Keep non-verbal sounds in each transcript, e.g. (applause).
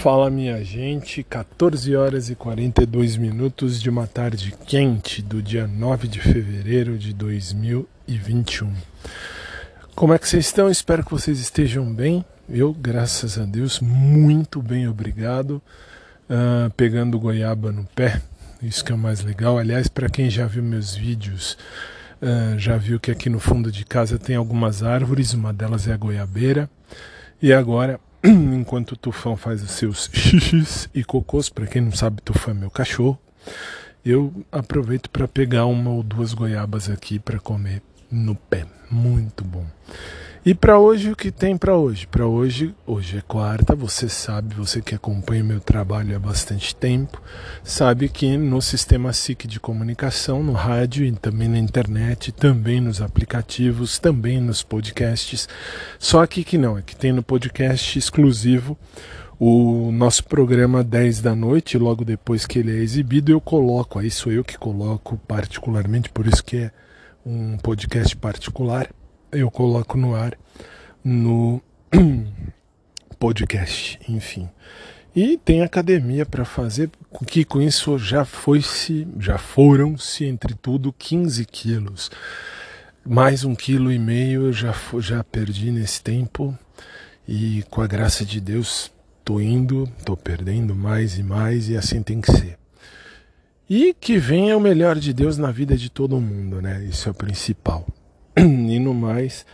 Fala minha gente, 14 horas e 42 minutos de uma tarde quente do dia 9 de fevereiro de 2021. Como é que vocês estão? Espero que vocês estejam bem. Eu, graças a Deus, muito bem, obrigado. Uh, pegando goiaba no pé, isso que é o mais legal. Aliás, para quem já viu meus vídeos, uh, já viu que aqui no fundo de casa tem algumas árvores, uma delas é a goiabeira. E agora (clears throat) enquanto o Tufão faz os seus (laughs) xixis e cocôs, para quem não sabe, Tufão é meu cachorro, eu aproveito para pegar uma ou duas goiabas aqui para comer no pé. Muito bom. E para hoje, o que tem para hoje? Para hoje, hoje é quarta, você sabe, você que acompanha meu trabalho há bastante tempo, sabe que no sistema SIC de comunicação, no rádio e também na internet, também nos aplicativos, também nos podcasts. Só aqui que não, é que tem no podcast exclusivo o nosso programa 10 da noite, logo depois que ele é exibido, eu coloco, aí sou eu que coloco particularmente, por isso que é um podcast particular eu coloco no ar no (clears throat) podcast, enfim. E tem academia para fazer, que com isso já foi-se, já foram-se entre tudo 15 quilos. Mais um quilo e meio eu já, já perdi nesse tempo e com a graça de Deus tô indo, tô perdendo mais e mais e assim tem que ser. E que venha o melhor de Deus na vida de todo mundo, né? Isso é o principal. E no mais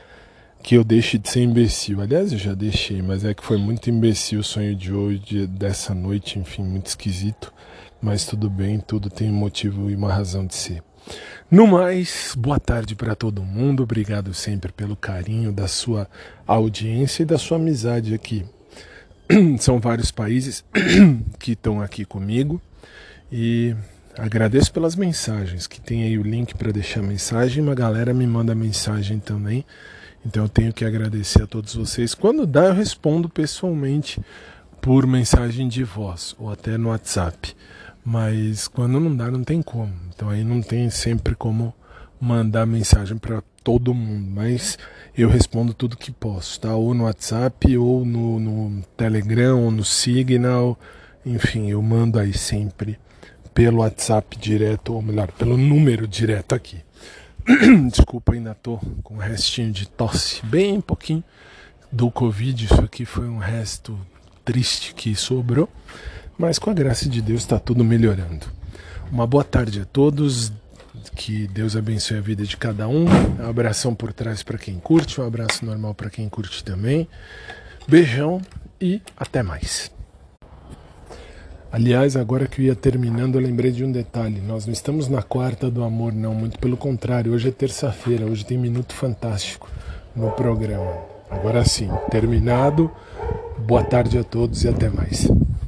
que eu deixe de ser imbecil. Aliás, eu já deixei, mas é que foi muito imbecil o sonho de hoje, dessa noite, enfim, muito esquisito. Mas tudo bem, tudo tem um motivo e uma razão de ser. No mais, boa tarde para todo mundo. Obrigado sempre pelo carinho da sua audiência e da sua amizade aqui. (clears throat) São vários países (clears throat) que estão aqui comigo e Agradeço pelas mensagens, que tem aí o link para deixar mensagem. Uma galera me manda mensagem também. Então eu tenho que agradecer a todos vocês. Quando dá, eu respondo pessoalmente por mensagem de voz ou até no WhatsApp. Mas quando não dá, não tem como. Então aí não tem sempre como mandar mensagem para todo mundo. Mas eu respondo tudo que posso, tá? Ou no WhatsApp, ou no, no Telegram, ou no Signal. Enfim, eu mando aí sempre pelo WhatsApp direto, ou melhor, pelo número direto aqui. (clears throat) Desculpa, ainda tô com um restinho de tosse, bem pouquinho do Covid. Isso aqui foi um resto triste que sobrou, mas com a graça de Deus está tudo melhorando. Uma boa tarde a todos, que Deus abençoe a vida de cada um. Um abração por trás para quem curte, um abraço normal para quem curte também. Beijão e até mais. Aliás, agora que eu ia terminando, eu lembrei de um detalhe. Nós não estamos na quarta do amor, não. Muito pelo contrário. Hoje é terça-feira. Hoje tem Minuto Fantástico no programa. Agora sim, terminado. Boa tarde a todos e até mais.